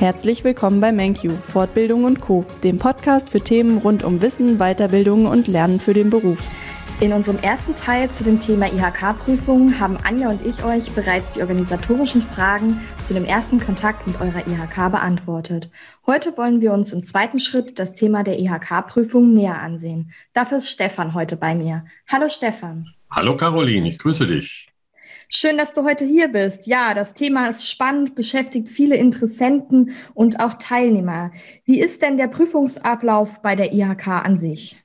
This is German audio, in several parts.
Herzlich willkommen bei MenQ, Fortbildung und Co., dem Podcast für Themen rund um Wissen, Weiterbildung und Lernen für den Beruf. In unserem ersten Teil zu dem Thema IHK-Prüfungen haben Anja und ich euch bereits die organisatorischen Fragen zu dem ersten Kontakt mit eurer IHK beantwortet. Heute wollen wir uns im zweiten Schritt das Thema der IHK-Prüfung näher ansehen. Dafür ist Stefan heute bei mir. Hallo Stefan. Hallo Caroline, ich grüße dich. Schön, dass du heute hier bist. Ja, das Thema ist spannend, beschäftigt viele Interessenten und auch Teilnehmer. Wie ist denn der Prüfungsablauf bei der IHK an sich?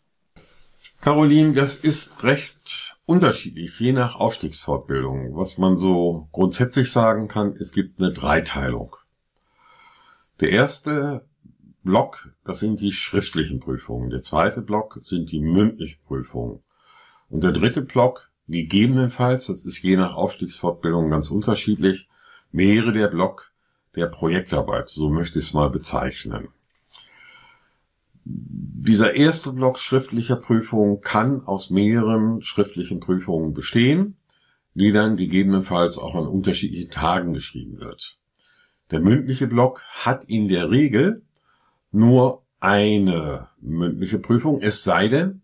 Caroline, das ist recht unterschiedlich, je nach Aufstiegsfortbildung. Was man so grundsätzlich sagen kann, es gibt eine Dreiteilung. Der erste Block, das sind die schriftlichen Prüfungen. Der zweite Block sind die mündlichen Prüfungen. Und der dritte Block, gegebenenfalls, das ist je nach Aufstiegsfortbildung ganz unterschiedlich, wäre der Block der Projektarbeit, so möchte ich es mal bezeichnen. Dieser erste Block schriftlicher Prüfungen kann aus mehreren schriftlichen Prüfungen bestehen, die dann gegebenenfalls auch an unterschiedlichen Tagen geschrieben wird. Der mündliche Block hat in der Regel nur eine mündliche Prüfung, es sei denn,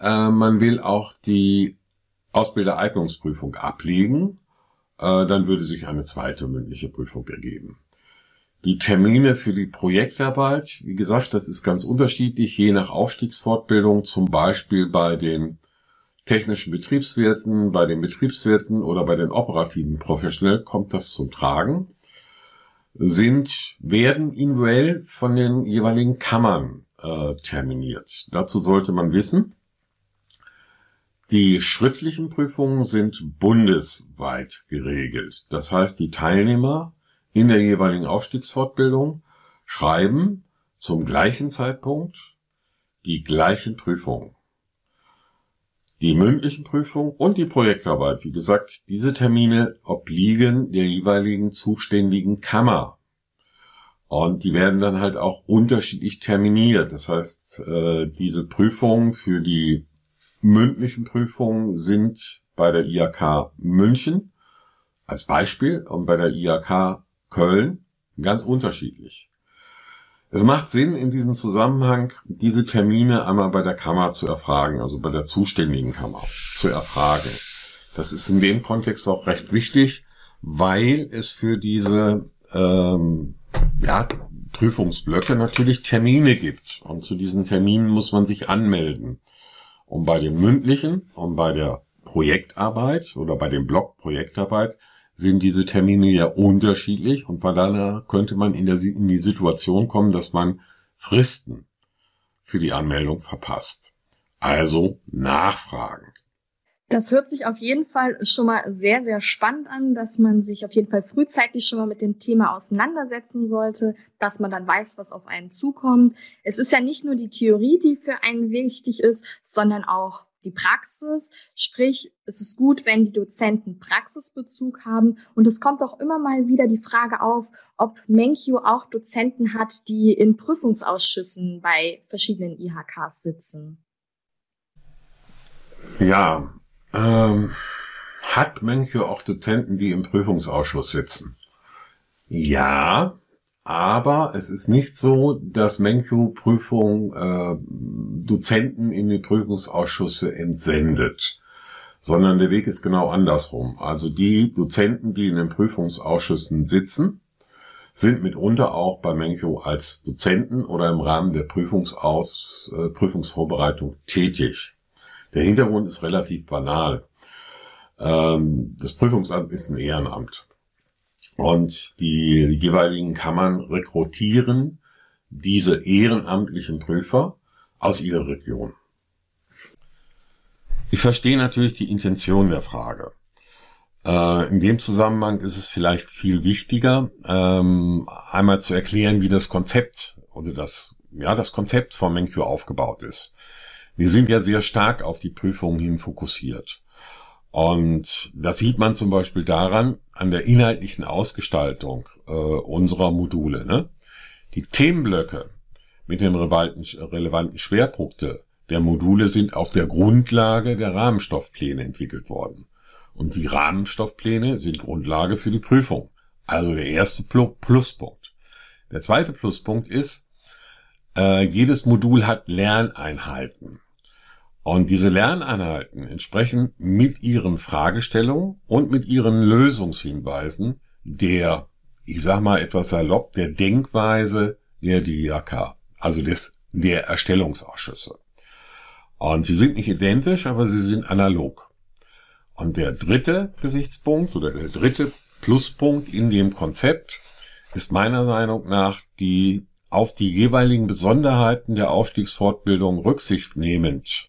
äh, man will auch die Ausbildereignungsprüfung ablegen, äh, dann würde sich eine zweite mündliche Prüfung ergeben. Die Termine für die Projektarbeit, wie gesagt, das ist ganz unterschiedlich, je nach Aufstiegsfortbildung, zum Beispiel bei den technischen Betriebswirten, bei den Betriebswirten oder bei den operativen Professional kommt das zum Tragen, sind, werden individuell von den jeweiligen Kammern äh, terminiert. Dazu sollte man wissen, die schriftlichen Prüfungen sind bundesweit geregelt. Das heißt, die Teilnehmer in der jeweiligen Aufstiegsfortbildung schreiben zum gleichen Zeitpunkt die gleichen Prüfungen. Die mündlichen Prüfungen und die Projektarbeit, wie gesagt, diese Termine obliegen der jeweiligen zuständigen Kammer. Und die werden dann halt auch unterschiedlich terminiert. Das heißt, äh, diese Prüfungen für die mündlichen Prüfungen sind bei der IAK München als Beispiel und bei der IAK Köln ganz unterschiedlich. Es macht Sinn, in diesem Zusammenhang diese Termine einmal bei der Kammer zu erfragen, also bei der zuständigen Kammer zu erfragen. Das ist in dem Kontext auch recht wichtig, weil es für diese ähm, ja, Prüfungsblöcke natürlich Termine gibt. Und zu diesen Terminen muss man sich anmelden. Und bei dem mündlichen und bei der Projektarbeit oder bei dem Block Projektarbeit sind diese Termine ja unterschiedlich und von daher könnte man in, der, in die Situation kommen, dass man Fristen für die Anmeldung verpasst. Also nachfragen. Das hört sich auf jeden Fall schon mal sehr, sehr spannend an, dass man sich auf jeden Fall frühzeitig schon mal mit dem Thema auseinandersetzen sollte, dass man dann weiß, was auf einen zukommt. Es ist ja nicht nur die Theorie, die für einen wichtig ist, sondern auch die Praxis. Sprich, es ist gut, wenn die Dozenten Praxisbezug haben. Und es kommt auch immer mal wieder die Frage auf, ob Menkyu auch Dozenten hat, die in Prüfungsausschüssen bei verschiedenen IHKs sitzen. Ja, ähm, hat Mönche auch Dozenten, die im Prüfungsausschuss sitzen? Ja, aber es ist nicht so, dass Menchu Prüfung äh, Dozenten in die Prüfungsausschüsse entsendet, sondern der Weg ist genau andersrum. Also die Dozenten, die in den Prüfungsausschüssen sitzen, sind mitunter auch bei Menchu als Dozenten oder im Rahmen der Prüfungsaus, äh, Prüfungsvorbereitung tätig. Der Hintergrund ist relativ banal. Ähm, das Prüfungsamt ist ein Ehrenamt. Und die jeweiligen Kammern rekrutieren diese ehrenamtlichen Prüfer aus ihrer Region. Ich verstehe natürlich die Intention der Frage. Äh, in dem Zusammenhang ist es vielleicht viel wichtiger, ähm, einmal zu erklären, wie das Konzept oder das, ja, das Konzept von Menkyo aufgebaut ist. Wir sind ja sehr stark auf die Prüfungen hin fokussiert. Und das sieht man zum Beispiel daran, an der inhaltlichen Ausgestaltung äh, unserer Module. Ne? Die Themenblöcke mit den relevanten, Schwerpunkte der Module sind auf der Grundlage der Rahmenstoffpläne entwickelt worden. Und die Rahmenstoffpläne sind Grundlage für die Prüfung. Also der erste Pluspunkt. Der zweite Pluspunkt ist, äh, jedes Modul hat Lerneinheiten. Und diese Lerneinheiten entsprechen mit ihren Fragestellungen und mit ihren Lösungshinweisen der, ich sag mal etwas salopp, der Denkweise der DIAK, also des, der Erstellungsausschüsse. Und sie sind nicht identisch, aber sie sind analog. Und der dritte Gesichtspunkt oder der dritte Pluspunkt in dem Konzept ist meiner Meinung nach die auf die jeweiligen Besonderheiten der Aufstiegsfortbildung Rücksicht nehmend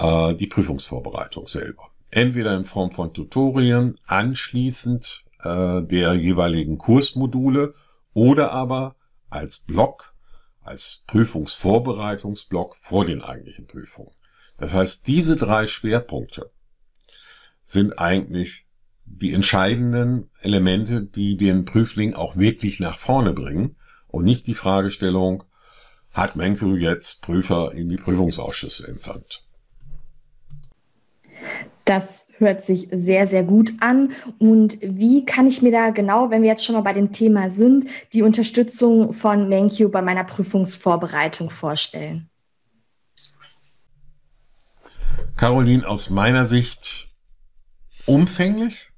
äh, die Prüfungsvorbereitung selber. Entweder in Form von Tutorien anschließend äh, der jeweiligen Kursmodule oder aber als Block, als Prüfungsvorbereitungsblock vor den eigentlichen Prüfungen. Das heißt, diese drei Schwerpunkte sind eigentlich die entscheidenden Elemente, die den Prüfling auch wirklich nach vorne bringen und nicht die Fragestellung, hat Menkru jetzt Prüfer in die Prüfungsausschüsse entsandt. Das hört sich sehr, sehr gut an. Und wie kann ich mir da genau, wenn wir jetzt schon mal bei dem Thema sind, die Unterstützung von MenQ bei meiner Prüfungsvorbereitung vorstellen? Caroline, aus meiner Sicht umfänglich,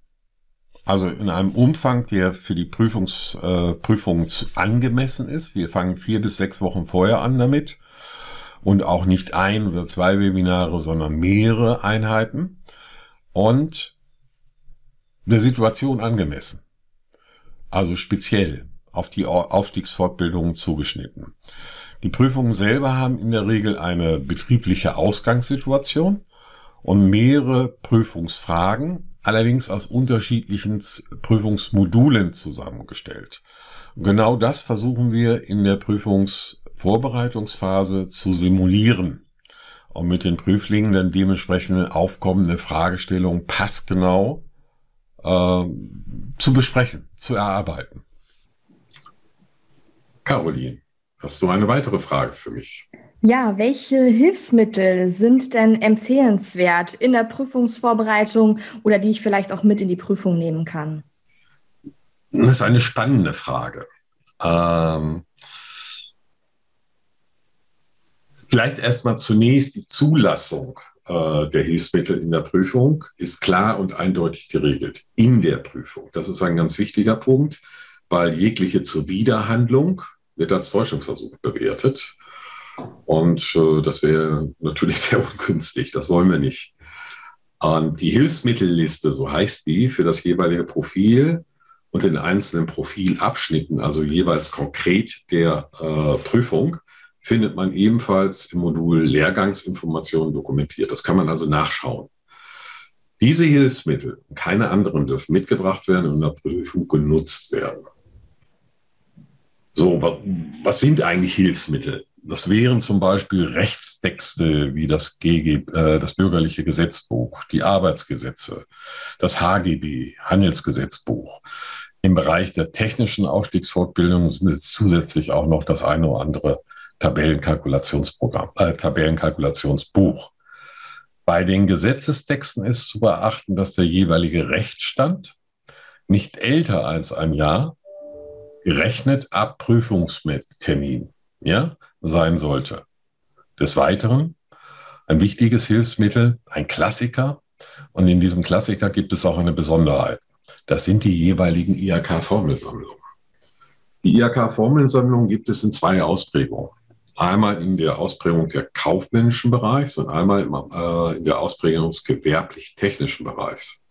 also in einem Umfang, der für die Prüfungs, äh, Prüfung angemessen ist. Wir fangen vier bis sechs Wochen vorher an damit und auch nicht ein oder zwei Webinare, sondern mehrere Einheiten und der Situation angemessen. Also speziell auf die Aufstiegsfortbildungen zugeschnitten. Die Prüfungen selber haben in der Regel eine betriebliche Ausgangssituation und mehrere Prüfungsfragen, allerdings aus unterschiedlichen Prüfungsmodulen zusammengestellt. genau das versuchen wir in der Prüfungsvorbereitungsphase zu simulieren und mit den Prüflingen dann dementsprechend aufkommende Fragestellungen passgenau äh, zu besprechen, zu erarbeiten. Caroline, hast du eine weitere Frage für mich? Ja, welche Hilfsmittel sind denn empfehlenswert in der Prüfungsvorbereitung oder die ich vielleicht auch mit in die Prüfung nehmen kann? Das ist eine spannende Frage. Ähm, vielleicht erstmal zunächst die Zulassung äh, der Hilfsmittel in der Prüfung ist klar und eindeutig geregelt in der Prüfung. Das ist ein ganz wichtiger Punkt, weil jegliche Zuwiderhandlung wird als Täuschungsversuch bewertet. Und äh, das wäre natürlich sehr ungünstig. Das wollen wir nicht. Und die Hilfsmittelliste, so heißt die, für das jeweilige Profil und den einzelnen Profilabschnitten, also jeweils konkret der äh, Prüfung, findet man ebenfalls im Modul Lehrgangsinformationen dokumentiert. Das kann man also nachschauen. Diese Hilfsmittel, keine anderen, dürfen mitgebracht werden und in der Prüfung genutzt werden. So, was sind eigentlich Hilfsmittel? Das wären zum Beispiel Rechtstexte wie das, GG, äh, das bürgerliche Gesetzbuch, die Arbeitsgesetze, das HGB, Handelsgesetzbuch. Im Bereich der technischen Aufstiegsfortbildung sind es zusätzlich auch noch das eine oder andere Tabellenkalkulationsprogramm, äh, Tabellenkalkulationsbuch. Bei den Gesetzestexten ist zu beachten, dass der jeweilige Rechtsstand nicht älter als ein Jahr gerechnet ab Prüfungstermin ja, sein sollte. Des Weiteren ein wichtiges Hilfsmittel, ein Klassiker. Und in diesem Klassiker gibt es auch eine Besonderheit. Das sind die jeweiligen IHK-Formelsammlungen. Die IHK-Formelsammlungen gibt es in zwei Ausprägungen. Einmal in der Ausprägung der kaufmännischen Bereichs und einmal äh, in der Ausprägung des gewerblich-technischen Bereichs.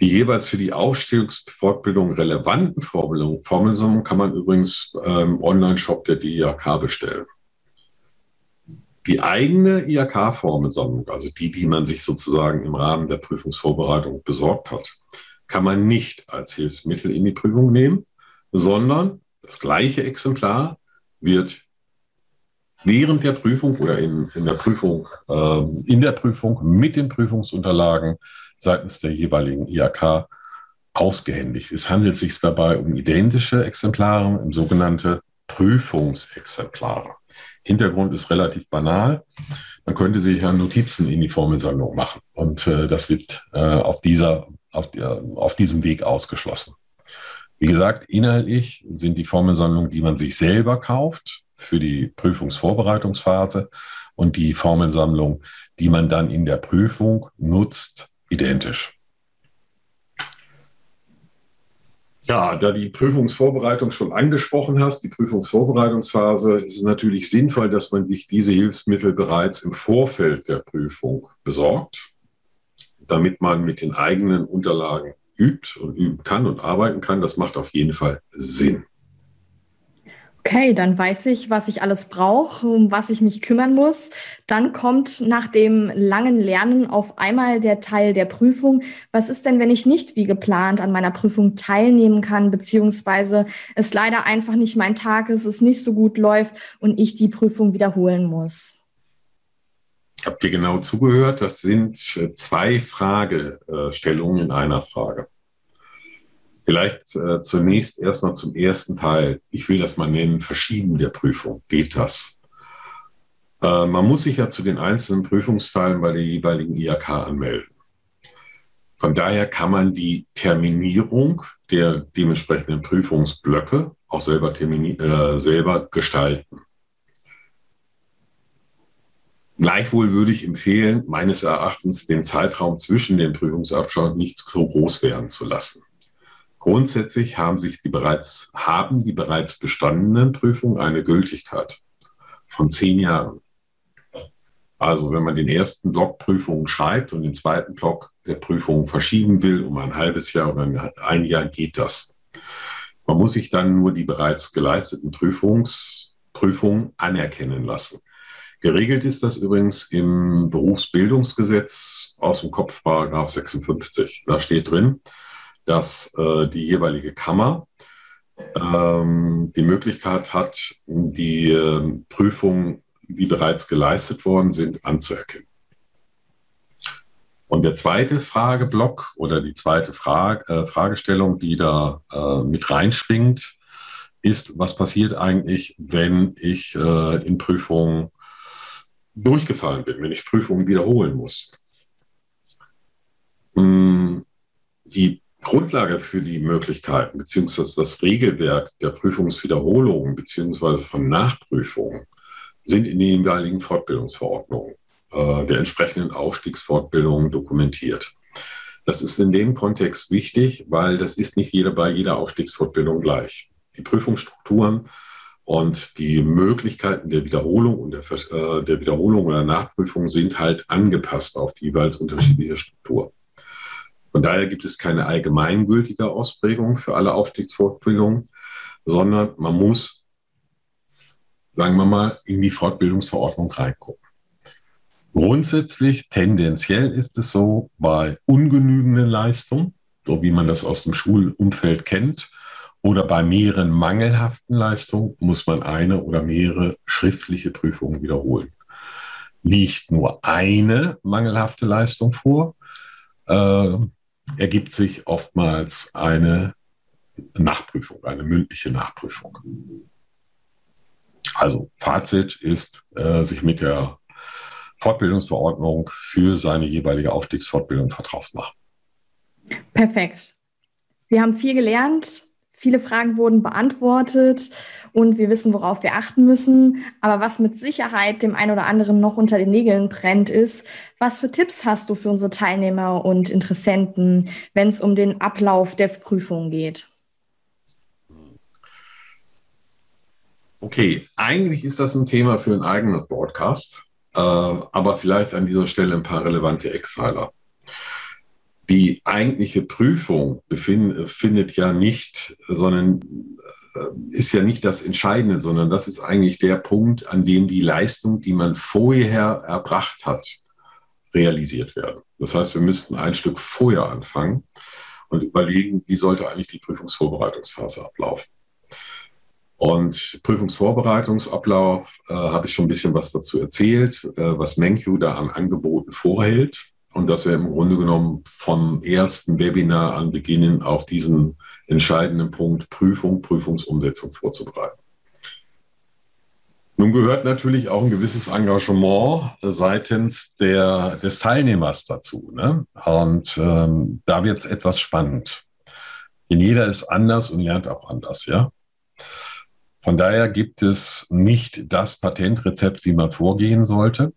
Die jeweils für die Aufstiegsfortbildung relevanten Formelsammlungen kann man übrigens im ähm, Online-Shop der DIHK bestellen. Die eigene IHK-Formelsammlung, also die, die man sich sozusagen im Rahmen der Prüfungsvorbereitung besorgt hat, kann man nicht als Hilfsmittel in die Prüfung nehmen, sondern das gleiche Exemplar wird während der Prüfung oder in, in der Prüfung, äh, in der Prüfung mit den Prüfungsunterlagen seitens der jeweiligen IAK ausgehändigt. Es handelt sich dabei um identische Exemplare, um sogenannte Prüfungsexemplare. Hintergrund ist relativ banal. Man könnte sich ja Notizen in die Formelsammlung machen und äh, das wird äh, auf, dieser, auf, der, auf diesem Weg ausgeschlossen. Wie gesagt, inhaltlich sind die Formelsammlungen, die man sich selber kauft für die Prüfungsvorbereitungsphase und die Formelsammlung, die man dann in der Prüfung nutzt, identisch. Ja, da die Prüfungsvorbereitung schon angesprochen hast, die Prüfungsvorbereitungsphase, ist es natürlich sinnvoll, dass man sich diese Hilfsmittel bereits im Vorfeld der Prüfung besorgt, damit man mit den eigenen Unterlagen übt und üben kann und arbeiten kann. Das macht auf jeden Fall Sinn. Okay, dann weiß ich, was ich alles brauche, um was ich mich kümmern muss. Dann kommt nach dem langen Lernen auf einmal der Teil der Prüfung. Was ist denn, wenn ich nicht wie geplant an meiner Prüfung teilnehmen kann, beziehungsweise es leider einfach nicht mein Tag ist, es nicht so gut läuft und ich die Prüfung wiederholen muss? Habt ihr genau zugehört? Das sind zwei Fragestellungen in einer Frage. Vielleicht äh, zunächst erstmal zum ersten Teil. Ich will das mal nennen, Verschieben der Prüfung. Geht das? Äh, man muss sich ja zu den einzelnen Prüfungsteilen bei der jeweiligen IHK anmelden. Von daher kann man die Terminierung der dementsprechenden Prüfungsblöcke auch selber, äh, selber gestalten. Gleichwohl würde ich empfehlen, meines Erachtens den Zeitraum zwischen den Prüfungsabschau nicht so groß werden zu lassen. Grundsätzlich haben sich die bereits, haben die bereits bestandenen Prüfungen eine Gültigkeit von zehn Jahren. Also wenn man den ersten Block Prüfungen schreibt und den zweiten Block der Prüfungen verschieben will, um ein halbes Jahr oder ein Jahr, geht das. Man muss sich dann nur die bereits geleisteten Prüfungs, Prüfungen anerkennen lassen. Geregelt ist das übrigens im Berufsbildungsgesetz aus dem Kopf Paragraph 56. Da steht drin, dass äh, die jeweilige Kammer ähm, die Möglichkeit hat, die äh, Prüfungen, die bereits geleistet worden sind, anzuerkennen. Und der zweite Frageblock oder die zweite Frage, äh, Fragestellung, die da äh, mit reinspringt, ist, was passiert eigentlich, wenn ich äh, in Prüfungen durchgefallen bin, wenn ich Prüfungen wiederholen muss. Hm, die Grundlage für die Möglichkeiten beziehungsweise das Regelwerk der Prüfungswiederholungen beziehungsweise von Nachprüfungen sind in den jeweiligen Fortbildungsverordnungen äh, der entsprechenden Aufstiegsfortbildungen dokumentiert. Das ist in dem Kontext wichtig, weil das ist nicht jeder bei jeder Aufstiegsfortbildung gleich. Die Prüfungsstrukturen und die Möglichkeiten der Wiederholung und der, äh, der Wiederholung oder Nachprüfung sind halt angepasst auf die jeweils unterschiedliche Struktur. Von daher gibt es keine allgemeingültige Ausprägung für alle Aufstiegsfortbildungen, sondern man muss, sagen wir mal, in die Fortbildungsverordnung reingucken. Grundsätzlich, tendenziell ist es so, bei ungenügenden Leistungen, so wie man das aus dem Schulumfeld kennt, oder bei mehreren mangelhaften Leistungen muss man eine oder mehrere schriftliche Prüfungen wiederholen. Liegt nur eine mangelhafte Leistung vor, äh, ergibt sich oftmals eine Nachprüfung, eine mündliche Nachprüfung. Also Fazit ist, äh, sich mit der Fortbildungsverordnung für seine jeweilige Aufstiegsfortbildung vertraut machen. Perfekt. Wir haben viel gelernt. Viele Fragen wurden beantwortet und wir wissen, worauf wir achten müssen. Aber was mit Sicherheit dem einen oder anderen noch unter den Nägeln brennt, ist, was für Tipps hast du für unsere Teilnehmer und Interessenten, wenn es um den Ablauf der Prüfung geht? Okay, eigentlich ist das ein Thema für einen eigenen Broadcast, äh, aber vielleicht an dieser Stelle ein paar relevante Eckpfeiler die eigentliche Prüfung befind, findet ja nicht, sondern äh, ist ja nicht das Entscheidende, sondern das ist eigentlich der Punkt, an dem die Leistung, die man vorher erbracht hat, realisiert werden. Das heißt, wir müssten ein Stück vorher anfangen und überlegen, wie sollte eigentlich die Prüfungsvorbereitungsphase ablaufen. Und Prüfungsvorbereitungsablauf äh, habe ich schon ein bisschen was dazu erzählt, äh, was Menkyu da an Angeboten vorhält und dass wir im Grunde genommen vom ersten Webinar an beginnen, auch diesen entscheidenden Punkt Prüfung, Prüfungsumsetzung vorzubereiten. Nun gehört natürlich auch ein gewisses Engagement seitens der, des Teilnehmers dazu. Ne? Und ähm, da wird es etwas spannend. Denn jeder ist anders und lernt auch anders, ja. Von daher gibt es nicht das Patentrezept, wie man vorgehen sollte.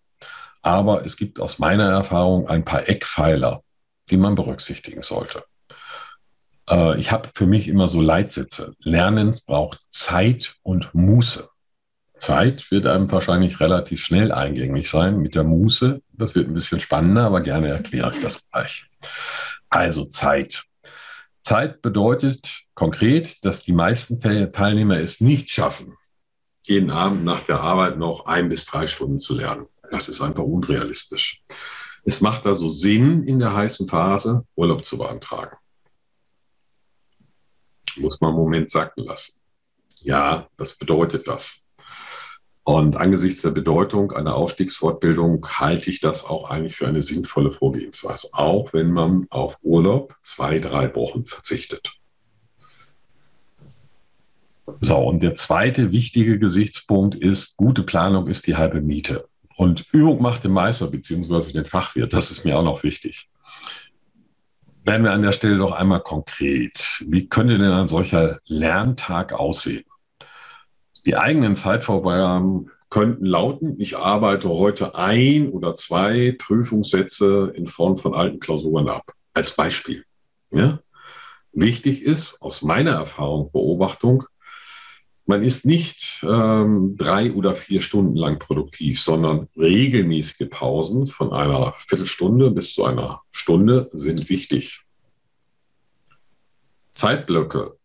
Aber es gibt aus meiner Erfahrung ein paar Eckpfeiler, die man berücksichtigen sollte. Äh, ich habe für mich immer so Leitsätze. Lernen braucht Zeit und Muße. Zeit wird einem wahrscheinlich relativ schnell eingängig sein. Mit der Muße, das wird ein bisschen spannender, aber gerne erkläre ich das gleich. Also Zeit. Zeit bedeutet konkret, dass die meisten Teilnehmer es nicht schaffen, jeden Abend nach der Arbeit noch ein bis drei Stunden zu lernen. Das ist einfach unrealistisch. Es macht also Sinn, in der heißen Phase Urlaub zu beantragen. Muss man einen Moment sacken lassen. Ja, das bedeutet das. Und angesichts der Bedeutung einer Aufstiegsfortbildung halte ich das auch eigentlich für eine sinnvolle Vorgehensweise, auch wenn man auf Urlaub zwei, drei Wochen verzichtet. So, und der zweite wichtige Gesichtspunkt ist, gute Planung ist die halbe Miete. Und Übung macht den Meister bzw. den Fachwirt. Das ist mir auch noch wichtig. Werden wir an der Stelle doch einmal konkret. Wie könnte denn ein solcher Lerntag aussehen? Die eigenen Zeitvorgaben könnten lauten, ich arbeite heute ein oder zwei Prüfungssätze in Form von alten Klausuren ab. Als Beispiel. Ja? Wichtig ist, aus meiner Erfahrung, Beobachtung, man ist nicht ähm, drei oder vier Stunden lang produktiv, sondern regelmäßige Pausen von einer Viertelstunde bis zu einer Stunde sind wichtig. Zeitblöcke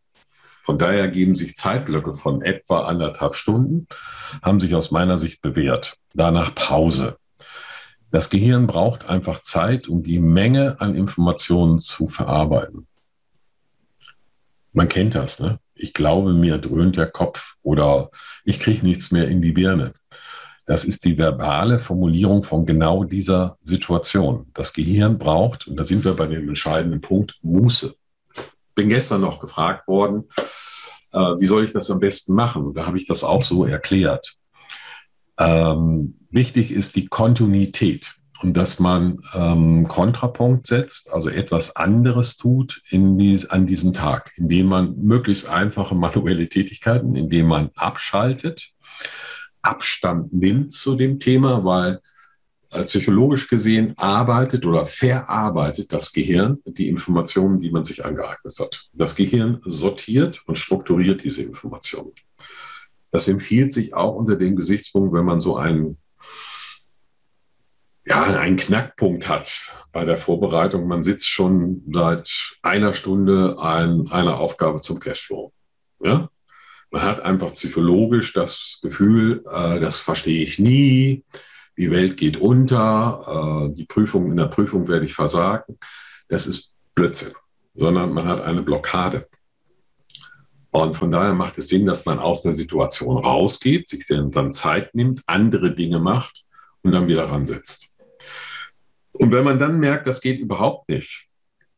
von daher geben sich Zeitblöcke von etwa anderthalb Stunden, haben sich aus meiner Sicht bewährt. Danach Pause. Das Gehirn braucht einfach Zeit, um die Menge an Informationen zu verarbeiten. Man kennt das, ne? Ich glaube, mir dröhnt der Kopf oder ich kriege nichts mehr in die Birne. Das ist die verbale Formulierung von genau dieser Situation. Das Gehirn braucht, und da sind wir bei dem entscheidenden Punkt, Muße. Bin gestern noch gefragt worden, äh, wie soll ich das am besten machen? Da habe ich das auch so erklärt. Ähm, wichtig ist die Kontinuität und dass man ähm, Kontrapunkt setzt, also etwas anderes tut in dies, an diesem Tag, indem man möglichst einfache manuelle Tätigkeiten, indem man abschaltet, Abstand nimmt zu dem Thema, weil äh, psychologisch gesehen arbeitet oder verarbeitet das Gehirn die Informationen, die man sich angeeignet hat. Das Gehirn sortiert und strukturiert diese Informationen. Das empfiehlt sich auch unter dem Gesichtspunkt, wenn man so einen, ja, einen Knackpunkt hat bei der Vorbereitung. Man sitzt schon seit einer Stunde an einer Aufgabe zum Cashflow. Ja? Man hat einfach psychologisch das Gefühl, äh, das verstehe ich nie die Welt geht unter, äh, die Prüfung, in der Prüfung werde ich versagen. Das ist Blödsinn, sondern man hat eine Blockade. Und von daher macht es Sinn, dass man aus der Situation rausgeht, sich dann Zeit nimmt, andere Dinge macht und dann wieder ransetzt. Und wenn man dann merkt, das geht überhaupt nicht,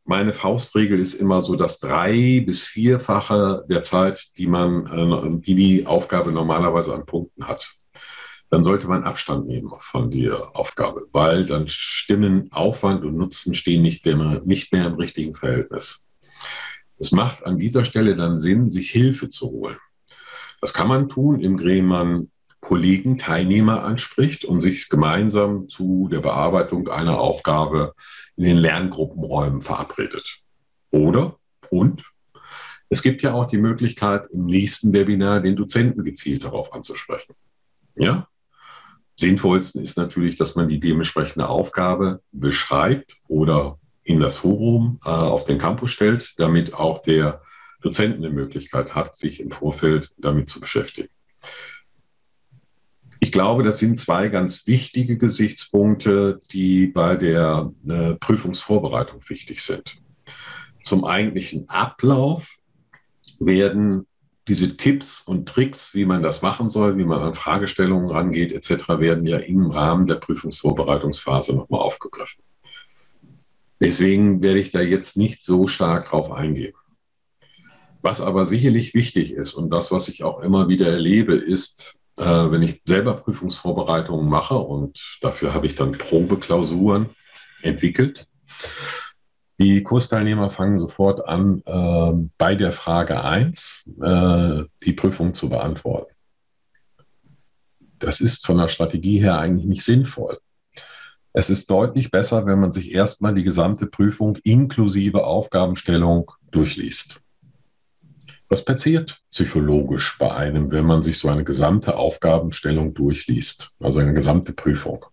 meine Faustregel ist immer so das drei- bis vierfache der Zeit, die man, äh, die die Aufgabe normalerweise an Punkten hat dann sollte man Abstand nehmen von der Aufgabe, weil dann stimmen Aufwand und Nutzen stehen nicht mehr, nicht mehr im richtigen Verhältnis. Es macht an dieser Stelle dann Sinn, sich Hilfe zu holen. Das kann man tun, indem man Kollegen, Teilnehmer anspricht und sich gemeinsam zu der Bearbeitung einer Aufgabe in den Lerngruppenräumen verabredet. Oder, und, es gibt ja auch die Möglichkeit, im nächsten Webinar den Dozenten gezielt darauf anzusprechen. Ja, sinnvollsten ist natürlich, dass man die dementsprechende Aufgabe beschreibt oder in das Forum äh, auf den Campus stellt, damit auch der Dozent eine Möglichkeit hat, sich im Vorfeld damit zu beschäftigen. Ich glaube, das sind zwei ganz wichtige Gesichtspunkte, die bei der äh, Prüfungsvorbereitung wichtig sind. Zum eigentlichen Ablauf werden diese Tipps und Tricks, wie man das machen soll, wie man an Fragestellungen rangeht, etc., werden ja im Rahmen der Prüfungsvorbereitungsphase nochmal aufgegriffen. Deswegen werde ich da jetzt nicht so stark drauf eingehen. Was aber sicherlich wichtig ist und das, was ich auch immer wieder erlebe, ist, äh, wenn ich selber Prüfungsvorbereitungen mache und dafür habe ich dann Probeklausuren entwickelt, Die Kursteilnehmer fangen sofort an, äh, bei der Frage 1 äh, die Prüfung zu beantworten. Das ist von der Strategie her eigentlich nicht sinnvoll. Es ist deutlich besser, wenn man sich erstmal die gesamte Prüfung inklusive Aufgabenstellung durchliest. Was passiert psychologisch bei einem, wenn man sich so eine gesamte Aufgabenstellung durchliest, also eine gesamte Prüfung?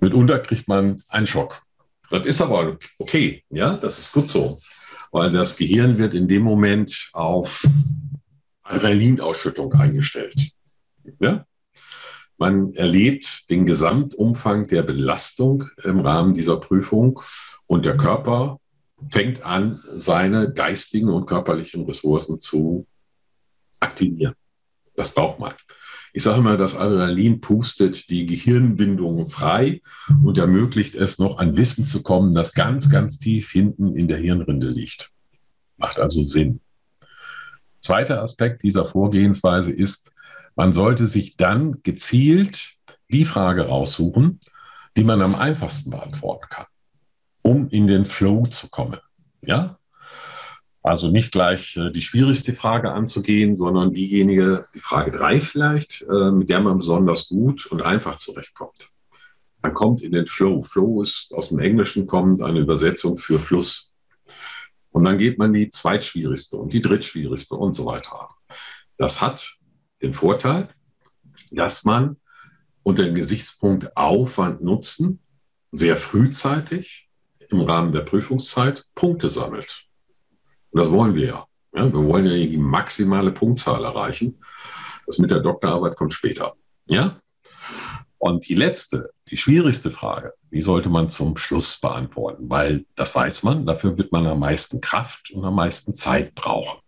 Mitunter kriegt man einen Schock. Das ist aber okay, ja, das ist gut so, weil das Gehirn wird in dem Moment auf Adrenalinausschüttung eingestellt. Ja? Man erlebt den Gesamtumfang der Belastung im Rahmen dieser Prüfung und der Körper fängt an, seine geistigen und körperlichen Ressourcen zu aktivieren. Das braucht man. Ich sage immer, das Adrenalin pustet die Gehirnbindungen frei und ermöglicht es noch an Wissen zu kommen, das ganz, ganz tief hinten in der Hirnrinde liegt. Macht also Sinn. Zweiter Aspekt dieser Vorgehensweise ist, man sollte sich dann gezielt die Frage raussuchen, die man am einfachsten beantworten kann in den Flow zu kommen. Ja? Also nicht gleich äh, die schwierigste Frage anzugehen, sondern diejenige, die Frage drei vielleicht, äh, mit der man besonders gut und einfach zurechtkommt. Man kommt in den Flow. Flow ist aus dem Englischen kommend eine Übersetzung für Fluss. Und dann geht man die zweitschwierigste und die drittschwierigste und so weiter. Das hat den Vorteil, dass man unter dem Gesichtspunkt Aufwand nutzen sehr frühzeitig im Rahmen der Prüfungszeit Punkte sammelt. Und das wollen wir ja. ja wir wollen ja die maximale Punktzahl erreichen. Das mit der Doktorarbeit kommt später. Ja? Und die letzte, die schwierigste Frage, die sollte man zum Schluss beantworten, weil das weiß man, dafür wird man am meisten Kraft und am meisten Zeit brauchen.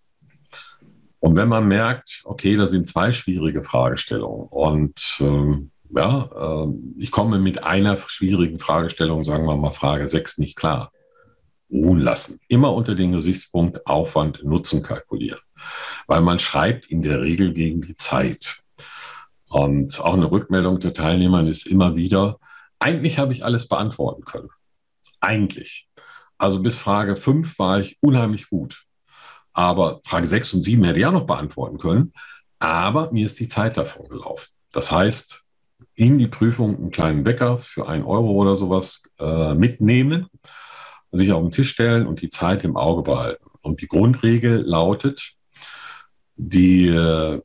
Und wenn man merkt, okay, da sind zwei schwierige Fragestellungen und ähm, ja, äh, ich komme mit einer schwierigen Fragestellung, sagen wir mal Frage 6, nicht klar. Ruhen lassen. Immer unter dem Gesichtspunkt Aufwand, Nutzen kalkulieren. Weil man schreibt in der Regel gegen die Zeit. Und auch eine Rückmeldung der Teilnehmer ist immer wieder, eigentlich habe ich alles beantworten können. Eigentlich. Also bis Frage 5 war ich unheimlich gut. Aber Frage 6 und 7 hätte ich auch noch beantworten können. Aber mir ist die Zeit davon gelaufen. Das heißt, in die Prüfung einen kleinen Wecker für einen Euro oder sowas äh, mitnehmen, sich auf den Tisch stellen und die Zeit im Auge behalten. Und die Grundregel lautet, die, äh,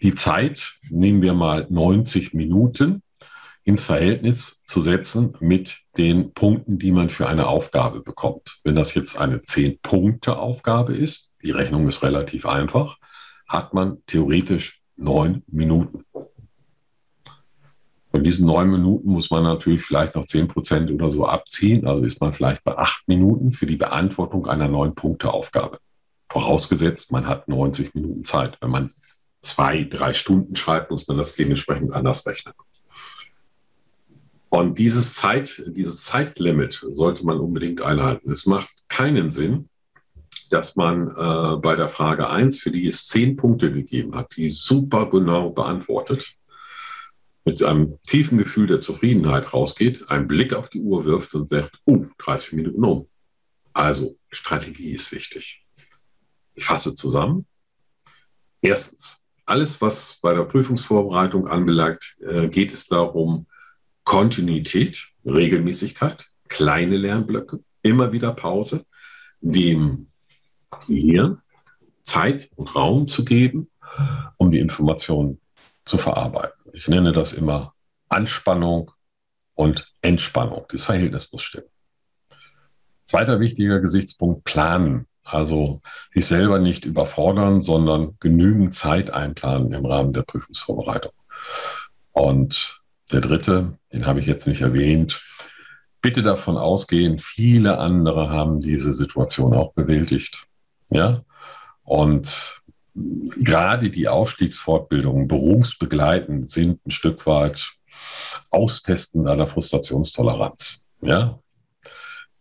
die Zeit, nehmen wir mal 90 Minuten, ins Verhältnis zu setzen mit den Punkten, die man für eine Aufgabe bekommt. Wenn das jetzt eine 10-Punkte-Aufgabe ist, die Rechnung ist relativ einfach, hat man theoretisch neun Minuten. Von diesen neun Minuten muss man natürlich vielleicht noch zehn Prozent oder so abziehen. Also ist man vielleicht bei acht Minuten für die Beantwortung einer neun Punkte Aufgabe. Vorausgesetzt, man hat 90 Minuten Zeit. Wenn man zwei, drei Stunden schreibt, muss man das dementsprechend anders rechnen. Und dieses Zeit, dieses Zeitlimit sollte man unbedingt einhalten. Es macht keinen Sinn, dass man äh, bei der Frage 1, für die es zehn Punkte gegeben hat, die super genau beantwortet, mit einem tiefen Gefühl der Zufriedenheit rausgeht, einen Blick auf die Uhr wirft und sagt, oh, 30 Minuten um. Also Strategie ist wichtig. Ich fasse zusammen. Erstens, alles, was bei der Prüfungsvorbereitung anbelangt, äh, geht es darum, Kontinuität, Regelmäßigkeit, kleine Lernblöcke, immer wieder Pause, dem Gehirn Zeit und Raum zu geben, um die Informationen zu verarbeiten. Ich nenne das immer Anspannung und Entspannung. Das Verhältnis muss stimmen. Zweiter wichtiger Gesichtspunkt, planen. Also sich selber nicht überfordern, sondern genügend Zeit einplanen im Rahmen der Prüfungsvorbereitung. Und der dritte, den habe ich jetzt nicht erwähnt, bitte davon ausgehen, viele andere haben diese Situation auch bewältigt. Ja, und gerade die Aufstiegsfortbildungen berufsbegleitend sind ein Stück weit Austesten deiner Frustrationstoleranz. Ja?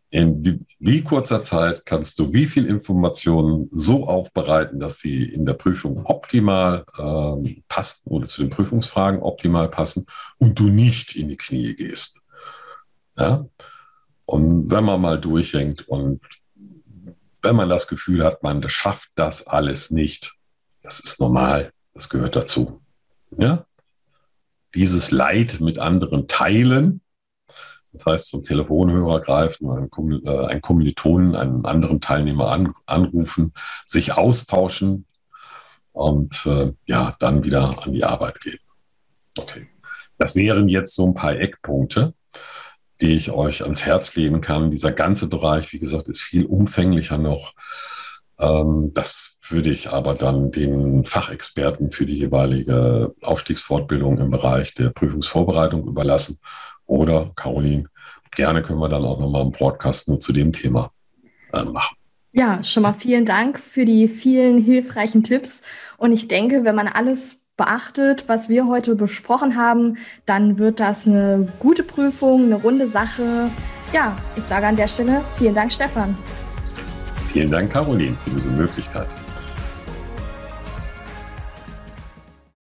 In wie, wie, kurzer Zeit kannst du wie viel Informationen so aufbereiten, dass sie in der Prüfung optimal ähm, passen oder zu den Prüfungsfragen optimal passen und du nicht in die Knie gehst. Ja? Und wenn man mal durchhängt und wenn man das Gefühl hat, man schafft das alles nicht, das ist normal, das gehört dazu. Ja? Dieses Leid mit anderen teilen, das heißt zum Telefonhörer greifen, einen, äh, einen Kommilitonen, einen anderen Teilnehmer an, anrufen, sich austauschen und äh, ja, dann wieder an die Arbeit gehen. Okay. Das wären jetzt so ein paar Eckpunkte die ich euch ans Herz legen kann. Dieser ganze Bereich, wie gesagt, ist viel umfänglicher noch. Ähm, das würde ich aber dann den Fachexperten für die jeweilige Aufstiegsfortbildung im Bereich der Prüfungsvorbereitung überlassen. Oder, Caroline, gerne können wir dann auch nochmal einen Podcast nur zu dem Thema äh, machen. Ja, schon mal vielen Dank für die vielen hilfreichen Tipps. Und ich denke, wenn man alles beachtet, was wir heute besprochen haben, dann wird das eine gute Prüfung, eine runde Sache. Ja, ich sage an der Stelle vielen Dank, Stefan. Vielen Dank, Caroline, für diese Möglichkeit.